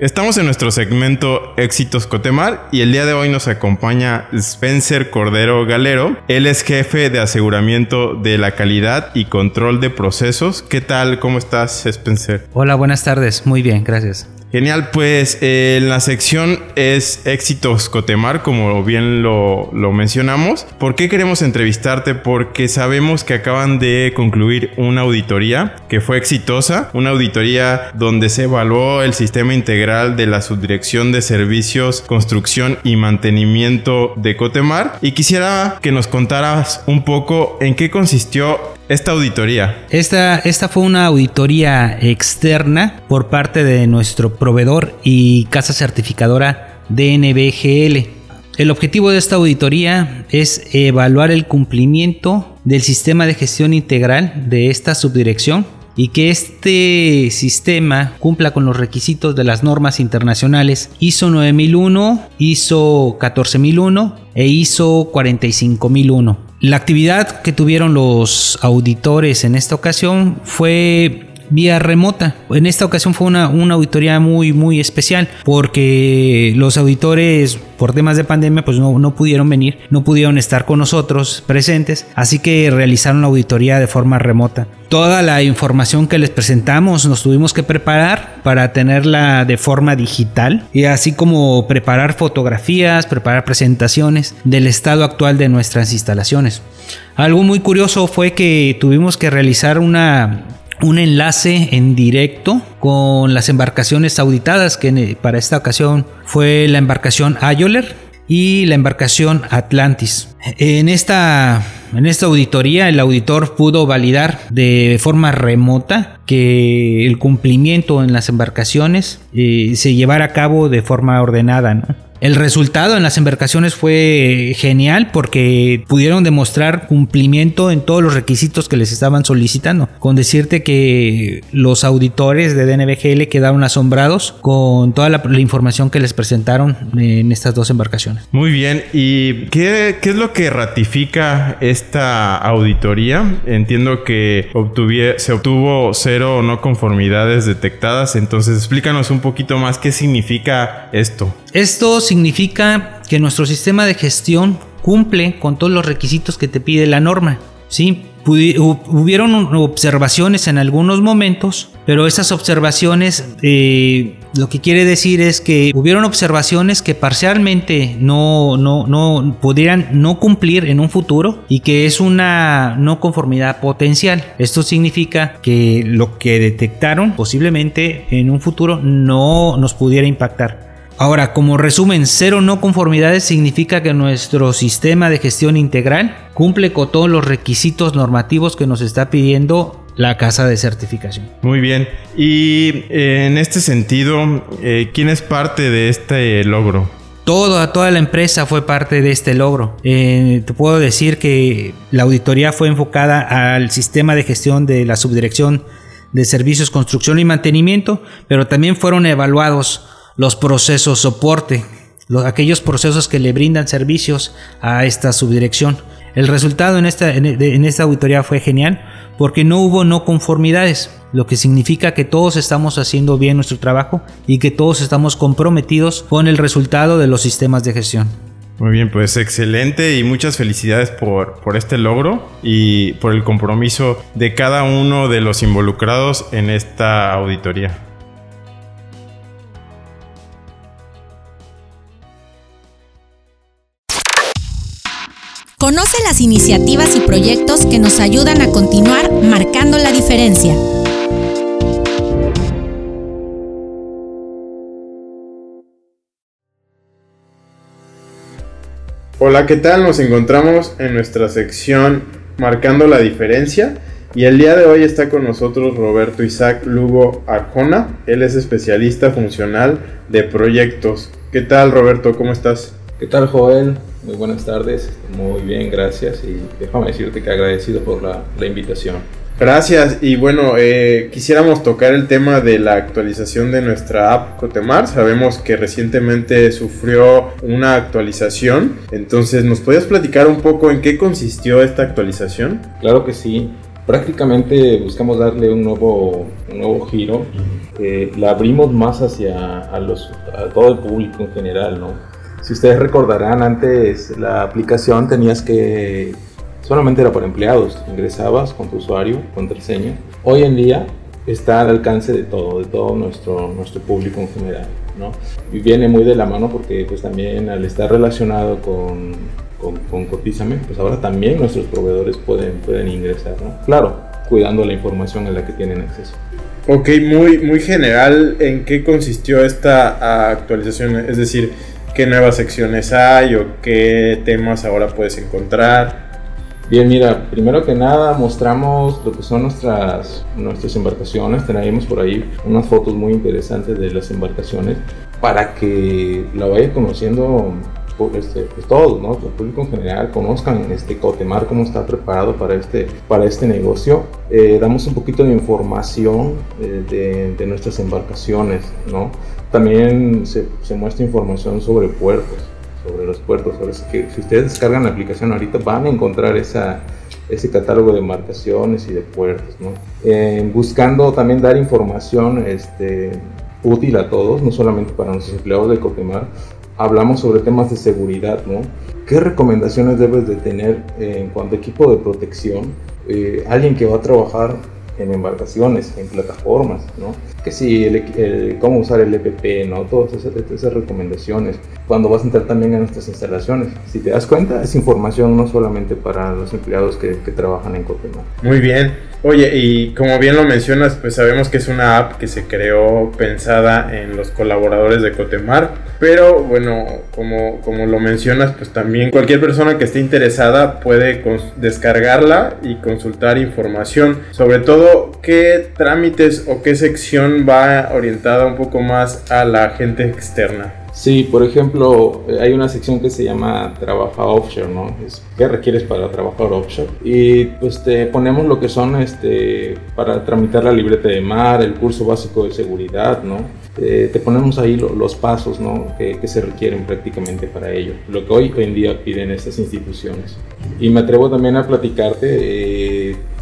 Estamos en nuestro segmento Éxitos Cotemar y el día de hoy nos acompaña Spencer Cordero Galero. Él es jefe de aseguramiento de la calidad y control de procesos. ¿Qué tal? ¿Cómo estás, Spencer? Hola, buenas tardes. Muy bien, gracias. Genial, pues eh, la sección es éxitos Cotemar, como bien lo, lo, mencionamos. ¿Por qué queremos entrevistarte? Porque sabemos que acaban de concluir una auditoría que fue exitosa, una auditoría donde se evaluó el sistema integral de la Subdirección de Servicios, Construcción y Mantenimiento de Cotemar. Y quisiera que nos contaras un poco en qué consistió esta auditoría. Esta, esta fue una auditoría externa por parte de nuestro proveedor y casa certificadora DNBGL. El objetivo de esta auditoría es evaluar el cumplimiento del sistema de gestión integral de esta subdirección y que este sistema cumpla con los requisitos de las normas internacionales ISO 9001, ISO 14001 e ISO 45001. La actividad que tuvieron los auditores en esta ocasión fue vía remota. En esta ocasión fue una, una, auditoría muy, muy especial porque los auditores por temas de pandemia pues no, no pudieron venir, no pudieron estar con nosotros presentes, así que realizaron la auditoría de forma remota. Toda la información que les presentamos nos tuvimos que preparar para tenerla de forma digital y así como preparar fotografías, preparar presentaciones del estado actual de nuestras instalaciones. Algo muy curioso fue que tuvimos que realizar una un enlace en directo con las embarcaciones auditadas, que para esta ocasión fue la embarcación Ayoler y la embarcación Atlantis. En esta, en esta auditoría el auditor pudo validar de forma remota que el cumplimiento en las embarcaciones eh, se llevara a cabo de forma ordenada. El resultado en las embarcaciones fue genial porque pudieron demostrar cumplimiento en todos los requisitos que les estaban solicitando. Con decirte que los auditores de DNBGL quedaron asombrados con toda la, la información que les presentaron en estas dos embarcaciones. Muy bien, ¿y qué, qué es lo que ratifica esta auditoría? Entiendo que se obtuvo cero no conformidades detectadas, entonces explícanos un poquito más qué significa esto. Esto significa que nuestro sistema de gestión cumple con todos los requisitos que te pide la norma. ¿sí? hubieron observaciones en algunos momentos, pero esas observaciones eh, lo que quiere decir es que hubieron observaciones que parcialmente no, no, no pudieran no cumplir en un futuro y que es una no conformidad potencial. Esto significa que lo que detectaron posiblemente en un futuro no nos pudiera impactar. Ahora, como resumen, cero no conformidades significa que nuestro sistema de gestión integral cumple con todos los requisitos normativos que nos está pidiendo la casa de certificación. Muy bien. Y eh, en este sentido, eh, ¿quién es parte de este logro? Toda, toda la empresa fue parte de este logro. Eh, te puedo decir que la auditoría fue enfocada al sistema de gestión de la subdirección de servicios, construcción y mantenimiento, pero también fueron evaluados los procesos soporte, aquellos procesos que le brindan servicios a esta subdirección. El resultado en esta, en, esta auditoría fue genial porque no hubo no conformidades, lo que significa que todos estamos haciendo bien nuestro trabajo y que todos estamos comprometidos con el resultado de los sistemas de gestión. Muy bien, pues excelente y muchas felicidades por, por este logro y por el compromiso de cada uno de los involucrados en esta auditoría. Conoce las iniciativas y proyectos que nos ayudan a continuar marcando la diferencia. Hola, ¿qué tal? Nos encontramos en nuestra sección Marcando la diferencia y el día de hoy está con nosotros Roberto Isaac Lugo Arjona. Él es especialista funcional de proyectos. ¿Qué tal Roberto? ¿Cómo estás? ¿Qué tal Joel? Muy buenas tardes, muy bien, gracias y déjame decirte que agradecido por la, la invitación. Gracias y bueno, eh, quisiéramos tocar el tema de la actualización de nuestra app Cotemar. Sabemos que recientemente sufrió una actualización, entonces ¿nos podías platicar un poco en qué consistió esta actualización? Claro que sí, prácticamente buscamos darle un nuevo, un nuevo giro. Eh, la abrimos más hacia a los, a todo el público en general, ¿no? Si ustedes recordarán, antes la aplicación tenías que solamente era para empleados. Ingresabas con tu usuario, contraseña. Hoy en día está al alcance de todo, de todo nuestro, nuestro público en general. ¿no? Y viene muy de la mano porque pues también al estar relacionado con, con, con Cotízame, pues ahora también nuestros proveedores pueden, pueden ingresar. ¿no? Claro, cuidando la información a la que tienen acceso. Ok, muy, muy general, ¿en qué consistió esta actualización? Es decir, ¿qué nuevas secciones hay o qué temas ahora puedes encontrar? Bien, mira, primero que nada mostramos lo que son nuestras, nuestras embarcaciones. Tenemos por ahí unas fotos muy interesantes de las embarcaciones para que la vaya conociendo este, pues todos, ¿no? el público en general conozcan este Cotemar, cómo está preparado para este, para este negocio. Eh, damos un poquito de información eh, de, de, nuestras embarcaciones, ¿no? También se, se muestra información sobre puertos sobre los puertos. Ahora que si ustedes descargan la aplicación ahorita van a encontrar esa, ese catálogo de marcaciones y de puertos. ¿no? Eh, buscando también dar información este, útil a todos, no solamente para nuestros empleados de Cotemar. Hablamos sobre temas de seguridad, ¿no? ¿Qué recomendaciones debes de tener en cuanto a equipo de protección? Eh, alguien que va a trabajar en embarcaciones, en plataformas, ¿no? Que sí, el, cómo usar el EPP, ¿no? Todas esas, esas, recomendaciones. Cuando vas a entrar también a nuestras instalaciones. Si te das cuenta, es información no solamente para los empleados que, que trabajan en Cotemar. Muy bien. Oye, y como bien lo mencionas, pues sabemos que es una app que se creó pensada en los colaboradores de Cotemar, pero bueno, como, como lo mencionas, pues también cualquier persona que esté interesada puede descargarla y consultar información, sobre todo qué trámites o qué sección va orientada un poco más a la gente externa. Sí, por ejemplo, eh, hay una sección que se llama Trabaja Offshore, ¿no? Es, ¿Qué requieres para trabajar offshore? Y pues te ponemos lo que son este, para tramitar la libreta de mar, el curso básico de seguridad, ¿no? Eh, te ponemos ahí lo, los pasos ¿no? que, que, se requieren prácticamente para ello, lo que hoy, en día piden estas instituciones. Y me atrevo también a platicarte. Eh,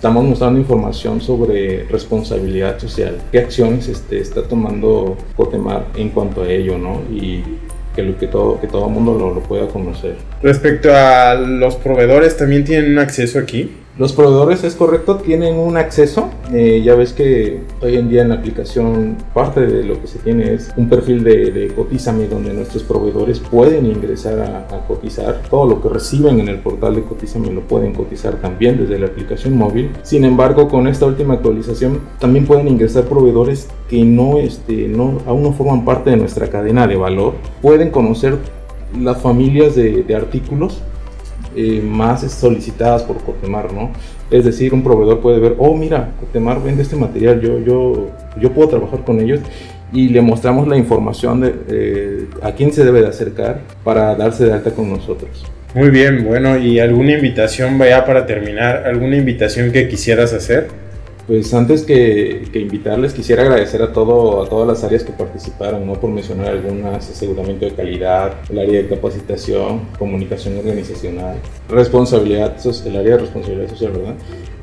estamos mostrando información sobre responsabilidad social, qué acciones este, está tomando Cotemar en cuanto a ello, ¿no? Y que, lo, que todo que todo mundo lo, lo pueda conocer. Respecto a los proveedores, ¿también tienen acceso aquí? Los proveedores, es correcto, tienen un acceso. Eh, ya ves que hoy en día en la aplicación parte de lo que se tiene es un perfil de, de donde nuestros proveedores pueden ingresar a, cotizar. Todo lo que reciben en el portal de Cotízame lo pueden cotizar también desde la aplicación móvil. Sin embargo, con esta última actualización también pueden ingresar proveedores que no, este, no, aún no forman parte de nuestra cadena de valor. Pueden conocer las familias de artículos eh, más solicitadas por Cotemar, ¿no? Es decir, un proveedor puede ver, oh, mira, Cotemar vende este material, yo, yo, yo puedo trabajar con ellos y le mostramos la información de eh, a quién se debe de acercar para darse de alta con nosotros. Muy bien, bueno, y alguna invitación, vaya para terminar, alguna invitación que quisieras hacer. Pues antes que, invitarles, quisiera agradecer a, todo, a todas las áreas que participaron, no por mencionar algunas, aseguramiento de calidad, el área de capacitación, comunicación organizacional, responsabilidad, el área de responsabilidad social, ¿verdad?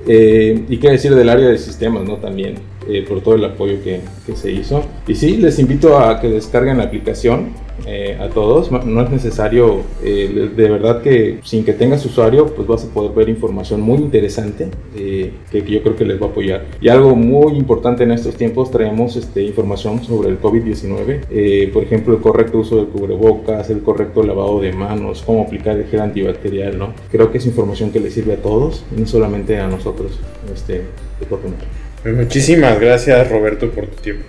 Eh, y qué decir del área de sistemas, ¿no? También, eh, por todo el apoyo que, que, se hizo. Y sí, les invito a que descarguen la aplicación eh, a todos. No es necesario, eh, de verdad que sin que tengas usuario, pues vas a poder ver información muy interesante eh, que, que, yo creo que les va a apoyar. Y algo muy importante en estos tiempos, traemos este, información sobre el COVID-19, por ejemplo, el correcto uso del cubrebocas, el correcto lavado de manos, cómo aplicar el gel antibacterial, ¿no? Creo que es información que le sirve a todos, no solamente a nosotros, este, de pues muchísimas gracias Roberto por tu tiempo.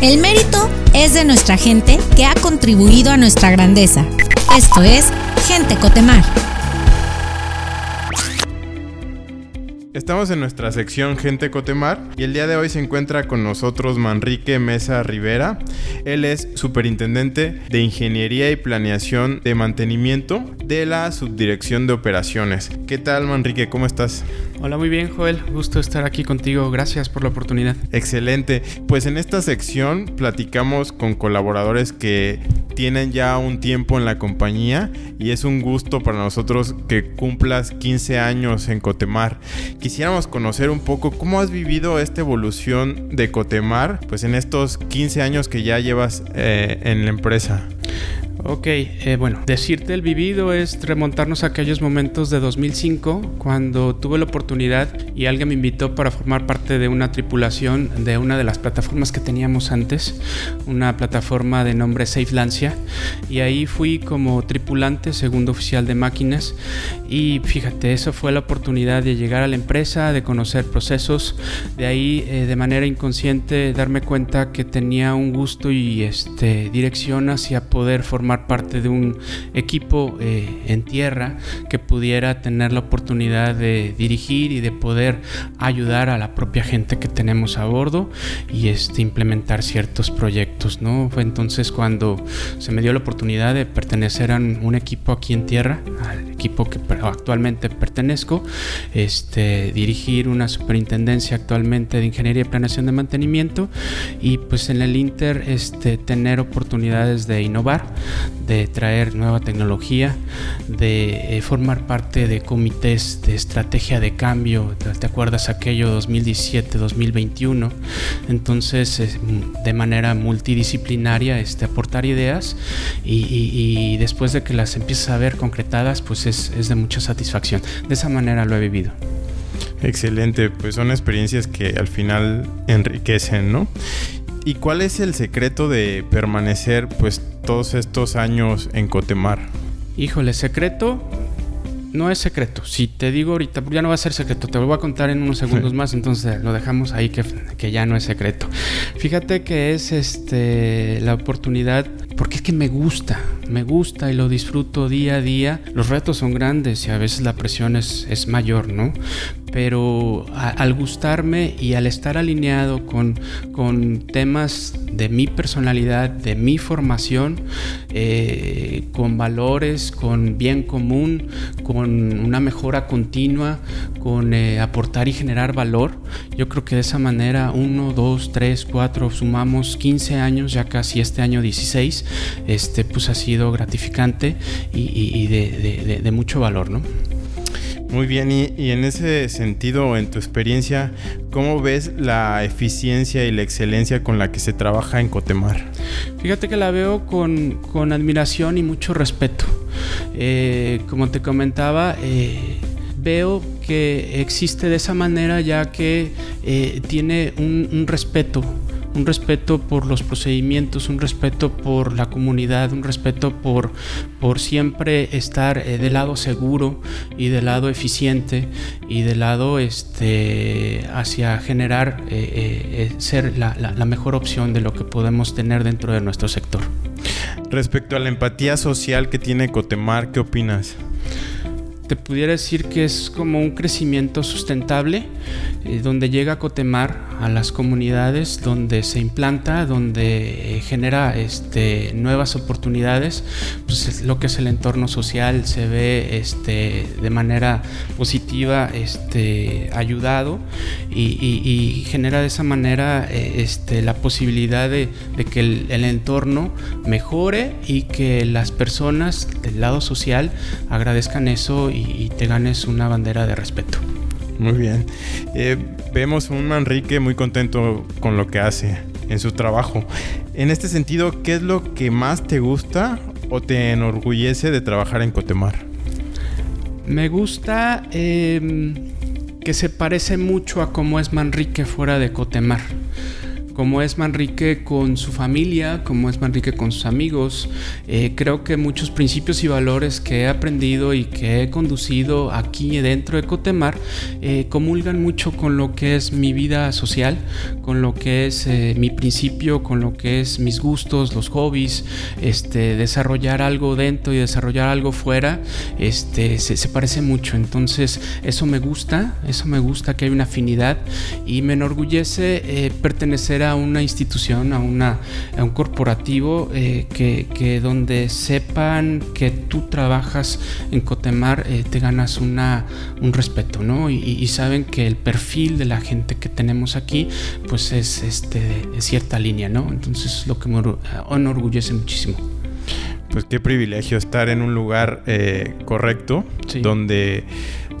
El mérito es de nuestra gente que ha contribuido a nuestra grandeza. Esto es Gente Cotemar. Estamos en nuestra sección Gente Cotemar y el día de hoy se encuentra con nosotros Manrique Mesa Rivera. Él es superintendente de Ingeniería y Planeación de Mantenimiento de la Subdirección de Operaciones. ¿Qué tal Manrique? ¿Cómo estás? Hola, muy bien Joel, gusto estar aquí contigo, gracias por la oportunidad. Excelente, pues en esta sección platicamos con colaboradores que tienen ya un tiempo en la compañía y es un gusto para nosotros que cumplas 15 años en Cotemar. Quisiéramos conocer un poco cómo has vivido esta evolución de Cotemar, pues en estos 15 años que ya llevas eh, en la empresa. Ok, eh, bueno, decirte el vivido es remontarnos a aquellos momentos de 2005 cuando tuve la oportunidad y alguien me invitó para formar parte de una tripulación de una de las plataformas que teníamos antes, una plataforma de nombre Safe Lancia. Y ahí fui como tripulante, segundo oficial de máquinas. Y fíjate, eso fue la oportunidad de llegar a la empresa, de conocer procesos, de ahí eh, de manera inconsciente darme cuenta que tenía un gusto y este, dirección hacia poder formar parte de un equipo eh, en tierra que pudiera tener la oportunidad de dirigir y de poder ayudar a la propia gente que tenemos a bordo y este, implementar ciertos proyectos. ¿no? Fue entonces cuando se me dio la oportunidad de pertenecer a un equipo aquí en tierra, al equipo que actualmente pertenezco, este, dirigir una superintendencia actualmente de ingeniería y planeación de mantenimiento y pues en el Inter este, tener oportunidades de innovar, de traer nueva tecnología, de eh, formar parte de comités de estrategia de cambio, ¿te acuerdas aquello 2017-2021? Entonces, de manera multidisciplinaria, este, aportar ideas y, después de que las empiezas a ver concretadas, pues es, es de mucha satisfacción. De esa manera lo he vivido. Excelente, pues son experiencias que al final enriquecen, ¿no? ¿Y cuál es el secreto de permanecer pues todos estos años en Cotemar? Híjole, secreto no es secreto. Si te digo ahorita, ya no va a ser secreto, te lo voy a contar en unos segundos más, entonces lo dejamos ahí que, que, ya no es secreto. Fíjate que es este la oportunidad, porque es que me gusta, me gusta y lo disfruto día a día. Los retos son grandes y a veces la presión es, es mayor, ¿no? pero al gustarme y al estar alineado con, con, temas de mi personalidad, de mi formación, eh, con valores, con bien común, con una mejora continua, con eh, aportar y generar valor, yo creo que de esa manera, uno, dos, tres, cuatro, sumamos 15 años, ya casi este año 16, este, pues ha sido gratificante y, de, de mucho valor, ¿no? Muy bien, y, en ese sentido, en tu experiencia, ¿cómo ves la eficiencia y la excelencia con la que se trabaja en Cotemar? Fíjate que la veo con, admiración y mucho respeto. Eh, como te comentaba, eh, veo que existe de esa manera ya que eh, tiene un respeto un respeto por los procedimientos, un respeto por la comunidad, un respeto por, por siempre estar eh, del lado seguro y del lado eficiente y del lado este, hacia generar, eh, eh, ser la, la mejor opción de lo que podemos tener dentro de nuestro sector. Respecto a la empatía social que tiene Cotemar, ¿qué opinas? Te pudiera decir que es como un crecimiento sustentable, eh, donde llega a Cotemar a las comunidades, donde se implanta, donde eh, genera este, nuevas oportunidades, pues lo que es el entorno social se ve este, de manera positiva este, ayudado y, genera de esa manera eh, este, la posibilidad de, que el, entorno mejore y que las personas del lado social agradezcan eso te ganes una bandera de respeto. Muy bien. Eh, vemos un Manrique muy contento con lo que hace en su trabajo. En este sentido, ¿qué es lo que más te gusta o te enorgullece de trabajar en Cotemar? Me gusta em, que se parece mucho a cómo es Manrique fuera de Cotemar como es Manrique con su familia, como es Manrique con sus amigos. Eh, creo que muchos principios y valores que he aprendido y que he conducido aquí dentro de Cotemar eh, comulgan mucho con lo que es mi vida social, con lo que es eh, mi principio, con lo que es mis gustos, los hobbies, este, desarrollar algo dentro y desarrollar algo fuera, este, se, se parece mucho. Entonces eso me gusta, eso me gusta que hay una afinidad y me enorgullece pertenecer a una institución, a, una, un corporativo eh, que, donde sepan que tú trabajas en Cotemar, eh, te ganas una, un respeto, ¿no? Y, saben que el perfil de la gente que tenemos aquí, pues es este, cierta línea, ¿no? Entonces lo que me enorgullece muchísimo pues qué privilegio estar en un lugar eh, correcto, donde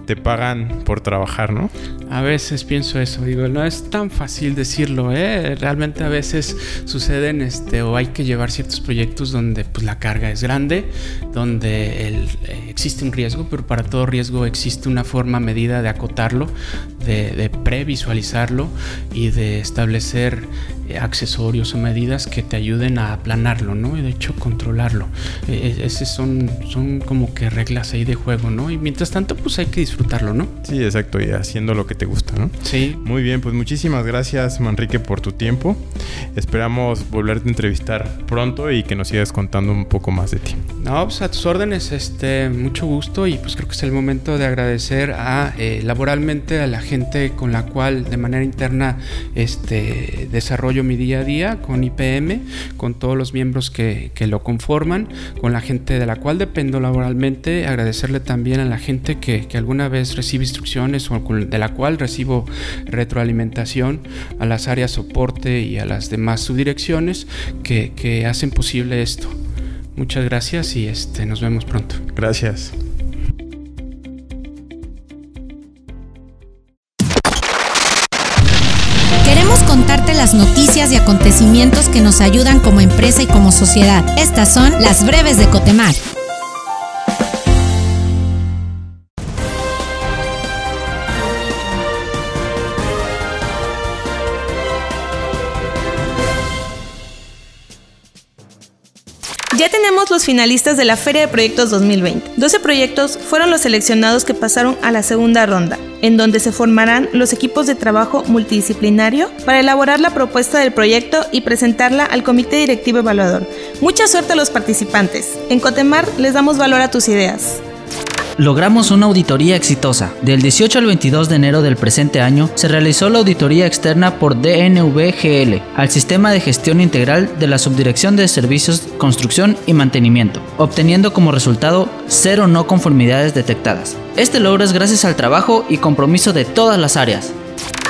te pagan por trabajar, ¿no? A veces pienso eso, digo, no es tan fácil decirlo, ¿eh? Realmente a veces suceden, este, o hay que llevar ciertos proyectos donde pues la carga es grande, donde eh, existe un riesgo, pero para todo riesgo existe una forma medida de acotarlo, de, de previsualizarlo y de establecer eh, accesorios o medidas que te ayuden a aplanarlo, ¿no? Y de hecho controlarlo. Eh, eh esas son, son como que reglas ahí de juego, ¿no? Y mientras tanto, pues hay que disfrutarlo, ¿no? Sí, exacto, y haciendo lo que te gusta, ¿no? Sí. Muy bien, pues muchísimas gracias, Manrique, por tu tiempo. Esperamos volverte a entrevistar pronto y que nos sigas contando un poco más de ti. No, pues a tus órdenes, este, mucho gusto y pues creo que es el momento de agradecer a eh, laboralmente a la gente con la cual de manera interna este, desarrollo mi día a día con IPM, con todos los miembros que, lo conforman, con la gente de la cual dependo laboralmente, agradecerle también a la gente que, alguna vez recibe instrucciones o de la cual recibo retroalimentación, a las áreas soporte y a las demás subdirecciones que, que hacen posible esto. Muchas gracias y este, nos vemos pronto. Gracias. Acontecimientos que nos ayudan como empresa y como sociedad. Estas son las breves de Cotemar. Ya tenemos los finalistas de la Feria de Proyectos 2020. 12 proyectos fueron los seleccionados que pasaron a la segunda ronda, en donde se formarán los equipos de trabajo multidisciplinario para elaborar la propuesta del proyecto y presentarla al comité directivo evaluador. Mucha suerte a los participantes. En Cotemar les damos valor a tus ideas. Logramos una auditoría exitosa. Del 18 al 22 de enero del presente año se realizó la auditoría externa por DNVGL al sistema de gestión integral de la Subdirección de Servicios, Construcción y Mantenimiento, obteniendo como resultado cero no conformidades detectadas. Este logro es gracias al trabajo y compromiso de todas las áreas.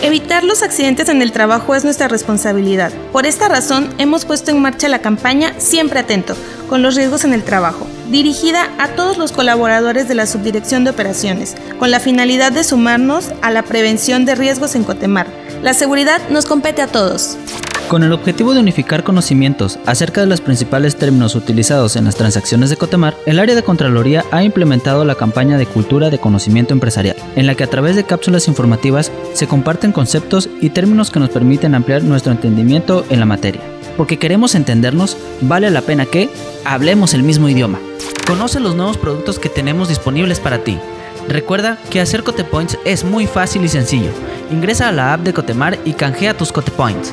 Evitar los accidentes en el trabajo es nuestra responsabilidad. Por esta razón hemos puesto en marcha la campaña Siempre Atento con los riesgos en el trabajo dirigida a todos los colaboradores de la Subdirección de Operaciones, con la finalidad de sumarnos a la prevención de riesgos en Cotemar. La seguridad nos compete a todos. Con el objetivo de unificar conocimientos acerca de los principales términos utilizados en las transacciones de Cotemar, el área de Contraloría ha implementado la campaña de cultura de conocimiento empresarial, en la que a través de cápsulas informativas se comparten conceptos y términos que nos permiten ampliar nuestro entendimiento en la materia. Porque queremos entendernos, vale la pena que hablemos el mismo idioma. Conoce los nuevos productos que tenemos disponibles para ti. Recuerda que hacer Cotepoints es muy fácil y sencillo. Ingresa a la app de Cotemar y canjea tus Cotepoints.